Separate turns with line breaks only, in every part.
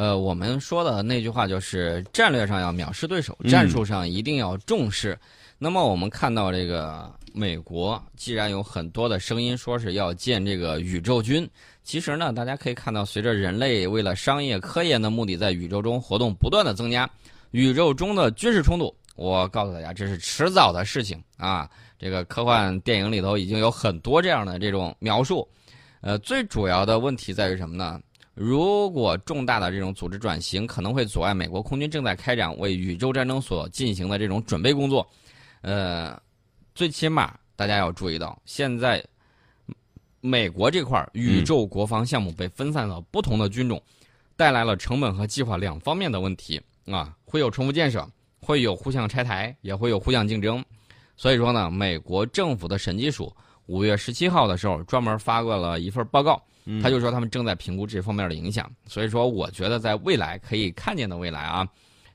呃，我们说的那句话就是战略上要藐视对手，战术上一定要重视。那么我们看到这个美国，既然有很多的声音说是要建这个宇宙军，其实呢，大家可以看到，随着人类为了商业科研的目的在宇宙中活动不断的增加，宇宙中的军事冲突，我告诉大家，这是迟早的事情啊。这个科幻电影里头已经有很多这样的这种描述。呃，最主要的问题在于什么呢？如果重大的这种组织转型可能会阻碍美国空军正在开展为宇宙战争所进行的这种准备工作，呃，最起码大家要注意到，现在美国这块宇宙国防项目被分散到不同的军种，带来了成本和计划两方面的问题啊，会有重复建设，会有互相拆台，也会有互相竞争，所以说呢，美国政府的审计署。五月十七号的时候，专门发过了一份报告，他就说他们正在评估这方面的影响。所以说，我觉得在未来可以看见的未来啊，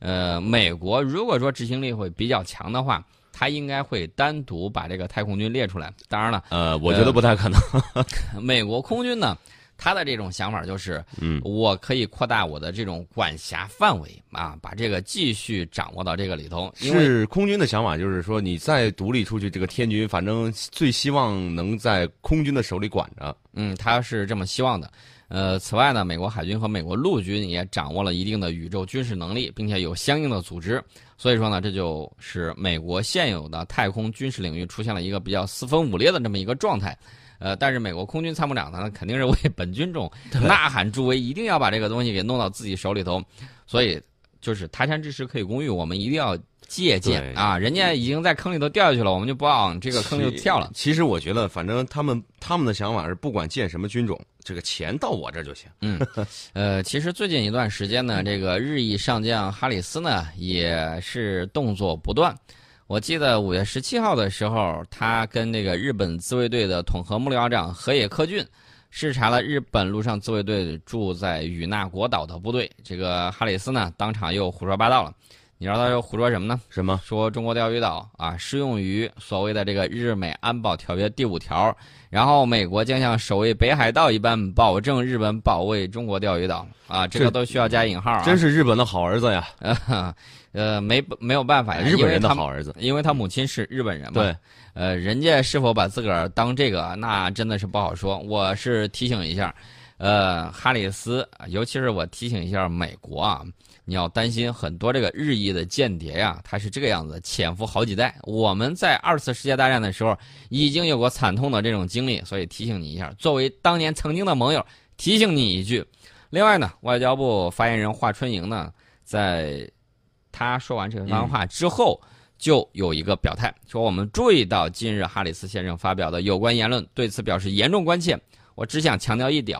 呃，美国如果说执行力会比较强的话，他应该会单独把这个太空军列出来。当然了，
呃，我觉得不太可能。
美国空军呢？他的这种想法就是，
嗯，
我可以扩大我的这种管辖范围啊，把这个继续掌握到这个里头。
是空军的想法，就是说你再独立出去，这个天军反正最希望能在空军的手里管着。
嗯，他是这么希望的。呃，此外呢，美国海军和美国陆军也掌握了一定的宇宙军事能力，并且有相应的组织。所以说呢，这就是美国现有的太空军事领域出现了一个比较四分五裂的这么一个状态。呃，但是美国空军参谋长呢，肯定是为本军种 呐喊助威，一定要把这个东西给弄到自己手里头，所以就是他山之石可以攻玉，我们一定要借鉴啊！人家已经在坑里头掉下去了，我们就不往这个坑里跳了。
其实我觉得，反正他们他们的想法是，不管建什么军种，这个钱到我这就行。
嗯，呃，其实最近一段时间呢，这个日裔上将哈里斯呢，也是动作不断。我记得五月十七号的时候，他跟那个日本自卫队的统合幕僚长河野克俊视察了日本陆上自卫队住在与那国岛的部队。这个哈里斯呢，当场又胡说八道了。你知道他又胡说什么呢？
什么？
说中国钓鱼岛啊，适用于所谓的这个日美安保条约第五条，然后美国将像守卫北海道一般保证日本保卫中国钓鱼岛啊，这个都需要加引号啊。
真是日本的好儿子呀！
呃，没没有办法呀，
日本人的好儿子，
因为他母亲是日本人
嘛。对，
呃，人家是否把自个儿当这个，那真的是不好说。我是提醒一下，呃，哈里斯，尤其是我提醒一下美国啊，你要担心很多这个日裔的间谍呀，他是这个样子，潜伏好几代。我们在二次世界大战的时候已经有过惨痛的这种经历，所以提醒你一下，作为当年曾经的盟友，提醒你一句。另外呢，外交部发言人华春莹呢，在。他说完这番话之后，就有一个表态，说我们注意到近日哈里斯先生发表的有关言论，对此表示严重关切。我只想强调一点，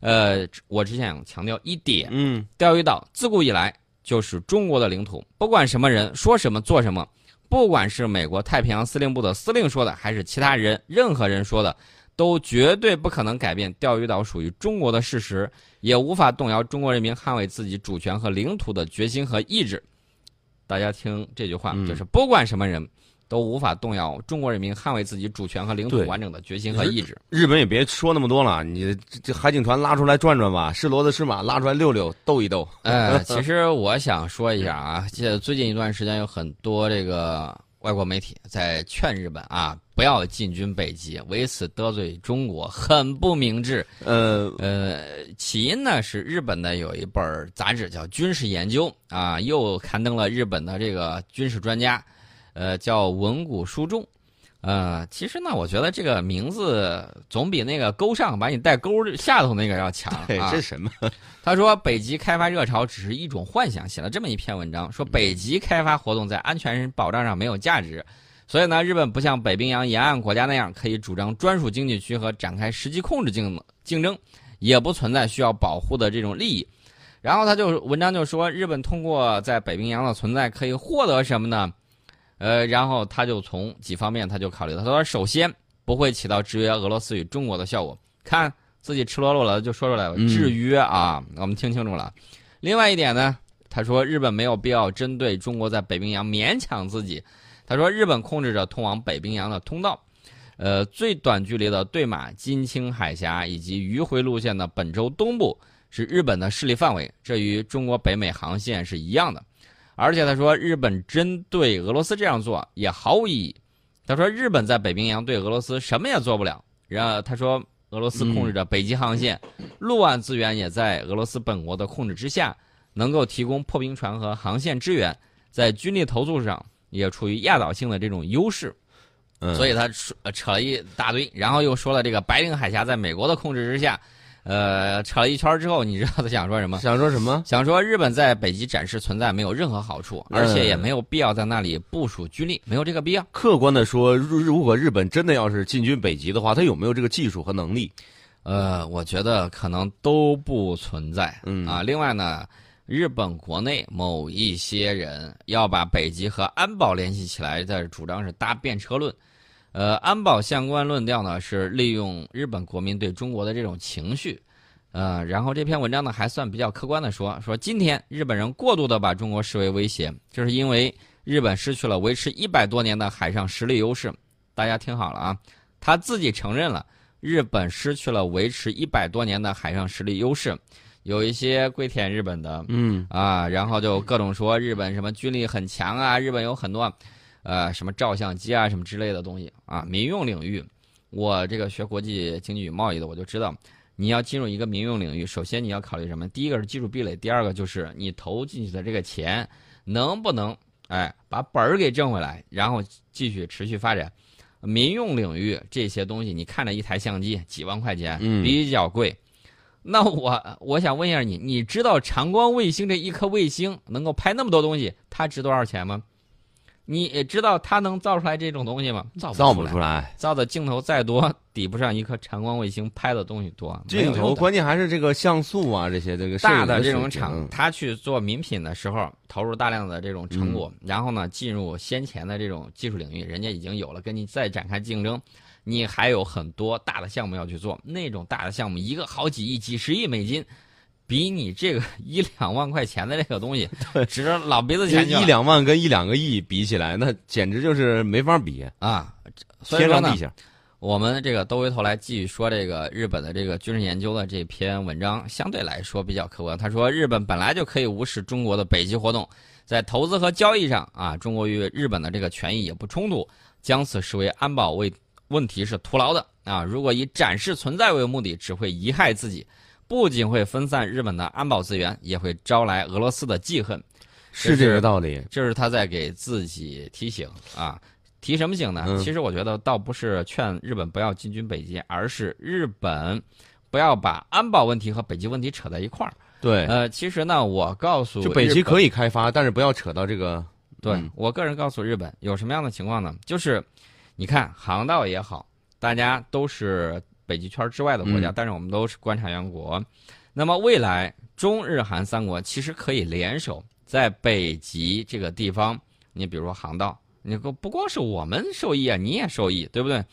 呃，我只想强调一点，
嗯，
钓鱼岛自古以来就是中国的领土，不管什么人说什么做什么，不管是美国太平洋司令部的司令说的，还是其他人任何人说的，都绝对不可能改变钓鱼岛属于中国的事实，也无法动摇中国人民捍卫自己主权和领土的决心和意志。大家听这句话，就是不管什么人，都无法动摇中国人民捍卫自己主权和领土完整的决心和意志。
日本也别说那么多了，你这海警船拉出来转转吧，是骡子是马拉出来溜溜斗一斗。
哎，其实我想说一下啊，这最近一段时间有很多这个。外国媒体在劝日本啊，不要进军北极，为此得罪中国，很不明智。
呃
呃，起因呢是日本的有一本杂志叫《军事研究》啊，又刊登了日本的这个军事专家，呃，叫文谷书重。呃，其实呢，我觉得这个名字总比那个钩上把你带钩下头那个要强 啊。
这什么？
他说北极开发热潮只是一种幻想，写了这么一篇文章，说北极开发活动在安全保障上没有价值，所以呢，日本不像北冰洋沿岸国家那样可以主张专属经济区和展开实际控制竞竞争，也不存在需要保护的这种利益。然后他就文章就说，日本通过在北冰洋的存在可以获得什么呢？呃，然后他就从几方面他就考虑了。他说，首先不会起到制约俄罗斯与中国的效果。看自己赤裸裸的就说出来了，制约啊，我们听清楚了。另外一点呢，他说日本没有必要针对中国在北冰洋勉强自己。他说，日本控制着通往北冰洋的通道，呃，最短距离的对马金青海峡以及迂回路线的本州东部。是日本的势力范围，这与中国北美航线是一样的。而且他说，日本针对俄罗斯这样做也毫无意义。他说，日本在北冰洋对俄罗斯什么也做不了。然后他说，俄罗斯控制着北极航线，陆岸资源也在俄罗斯本国的控制之下，能够提供破冰船和航线支援，在军力投入上也处于压倒性的这种优势。所以他说扯了一大堆，然后又说了这个白令海峡在美国的控制之下。呃，扯了一圈之后，你知道他想说什么？
想说什么？
想说日本在北极展示存在没有任何好处，而且也没有必要在那里部署军力，没有这个必要。
客观的说，如如果日本真的要是进军北极的话，他有没有这个技术和能力？
呃，我觉得可能都不存在。
嗯
啊，另外呢，日本国内某一些人要把北极和安保联系起来，的主张是搭便车论。呃，安保相关论调呢是利用日本国民对中国的这种情绪，呃，然后这篇文章呢还算比较客观的说，说今天日本人过度的把中国视为威胁，就是因为日本失去了维持一百多年的海上实力优势。大家听好了啊，他自己承认了日本失去了维持一百多年的海上实力优势，有一些跪舔日本的，
嗯
啊，然后就各种说日本什么军力很强啊，日本有很多。呃，什么照相机啊，什么之类的东西啊，民用领域，我这个学国际经济与贸易的，我就知道，你要进入一个民用领域，首先你要考虑什么？第一个是技术壁垒，第二个就是你投进去的这个钱能不能哎把本儿给挣回来，然后继续持续发展。民用领域这些东西，你看着一台相机几万块钱，比较贵。那我我想问一下你，你知道长光卫星这一颗卫星能够拍那么多东西，它值多少钱吗？你知道它能造出来这种东西吗？
造
不
出来，
造的镜头再多，抵不上一颗长光卫星拍的东西多。
镜头关键还是这个像素啊，这些这个
大的这种厂，他去做名品的时候，投入大量的这种成果，然后呢，进入先前的这种技术领域，人家已经有了，跟你再展开竞争，你还有很多大的项目要去做。那种大的项目，一个好几亿、几十亿美金。比你这个一 两万块钱的这个东西 值老鼻子钱，
一两万跟一两个亿比起来，那简直就是没法比
啊！
天上地下。
我们这个兜回头来继续说这个日本的这个军事研究的这篇文章，相对来说比较客观。他说，日本本来就可以无视中国的北极活动，在投资和交易上啊，中国与日本的这个权益也不冲突，将此视为安保为问题是徒劳的啊！如果以展示存在为目的，只会贻害自己。不仅会分散日本的安保资源，也会招来俄罗斯的记恨，
是这个道理。
这是他在给自己提醒啊，提什么醒呢？其实我觉得倒不是劝日本不要进军北极，而是日本不要把安保问题和北极问题扯在一块儿。
对，
呃，其实呢，我告诉
就北极可以开发，但是不要扯到这个。
对我个人告诉日本有什么样的情况呢？就是你看航道也好，大家都是。北极圈之外的国家，但是我们都是观察员国。那么未来中日韩三国其实可以联手在北极这个地方，你比如说航道，你不不光是我们受益啊，你也受益，对不对？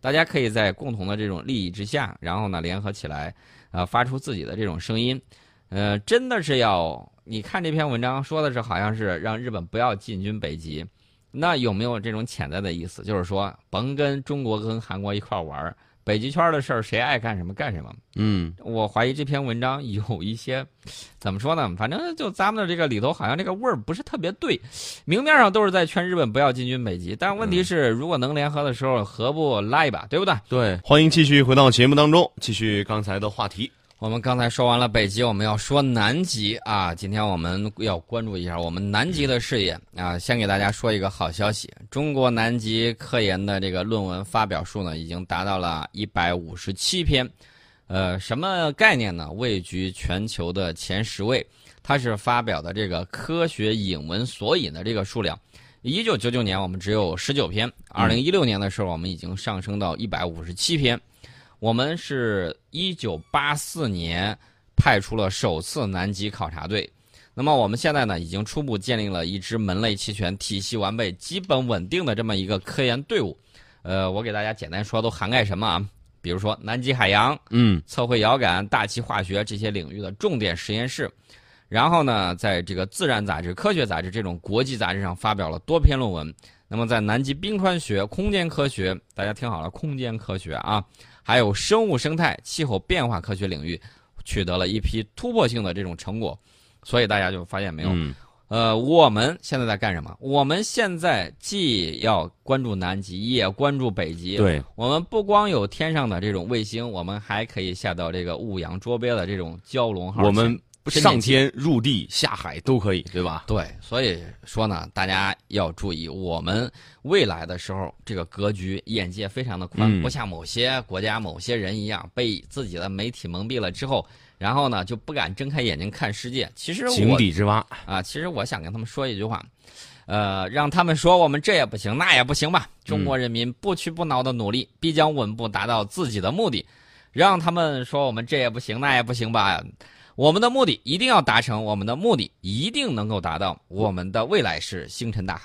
大家可以在共同的这种利益之下，然后呢联合起来，呃，发出自己的这种声音。呃，真的是要你看这篇文章说的是好像是让日本不要进军北极，那有没有这种潜在的意思？就是说甭跟中国跟韩国一块玩儿。北极圈的事儿，谁爱干什么干什么。
嗯，
我怀疑这篇文章有一些，怎么说呢？反正就咱们的这个里头，好像这个味儿不是特别对。明面上都是在劝日本不要进军北极，但问题是，如果能联合的时候，何不拉一把，对不对？
对，欢迎继续回到节目当中，继续刚才的话题。
我们刚才说完了北极，我们要说南极啊！今天我们要关注一下我们南极的事业啊！先给大家说一个好消息：中国南极科研的这个论文发表数呢，已经达到了一百五十七篇。呃，什么概念呢？位居全球的前十位。它是发表的这个科学引文索引的这个数量。一九九九年我们只有十九篇，二零一六年的时候我们已经上升到一百五十七篇。我们是一九八四年派出了首次南极考察队，那么我们现在呢，已经初步建立了一支门类齐全、体系完备、基本稳定的这么一个科研队伍。呃，我给大家简单说，都涵盖什么啊？比如说南极海洋、
嗯，
测绘遥感、大气化学这些领域的重点实验室。然后呢，在这个《自然》杂志、《科学》杂志这种国际杂志上发表了多篇论文。那么在南极冰川学、空间科学，大家听好了，空间科学啊。还有生物生态、气候变化科学领域，取得了一批突破性的这种成果，所以大家就发现没有，
嗯
呃，我们现在在干什么？我们现在既要关注南极，也关注北极。
对，
我们不光有天上的这种卫星，我们还可以下到这个五洋捉鳖的这种蛟龙号。
我们
深
上天入地下海都可以，对吧？
对，所以说呢，大家要注意，我们未来的时候，这个格局眼界非常的宽，
嗯
不像某些国家、某些人一样，被自己的媒体蒙蔽了之后，然后呢就不敢睁开眼睛看世界。其实
井底之蛙，
啊，其实我想跟他们说一句话，呃，让他们说我们这也不行，那也不行吧。中国人民不屈不挠的努力，必将稳步达到自己的目的。让他们说我们这也不行，那也不行吧。我们的目的一定要达成，我们的目的一定能够达到。我们的未来是星辰大海。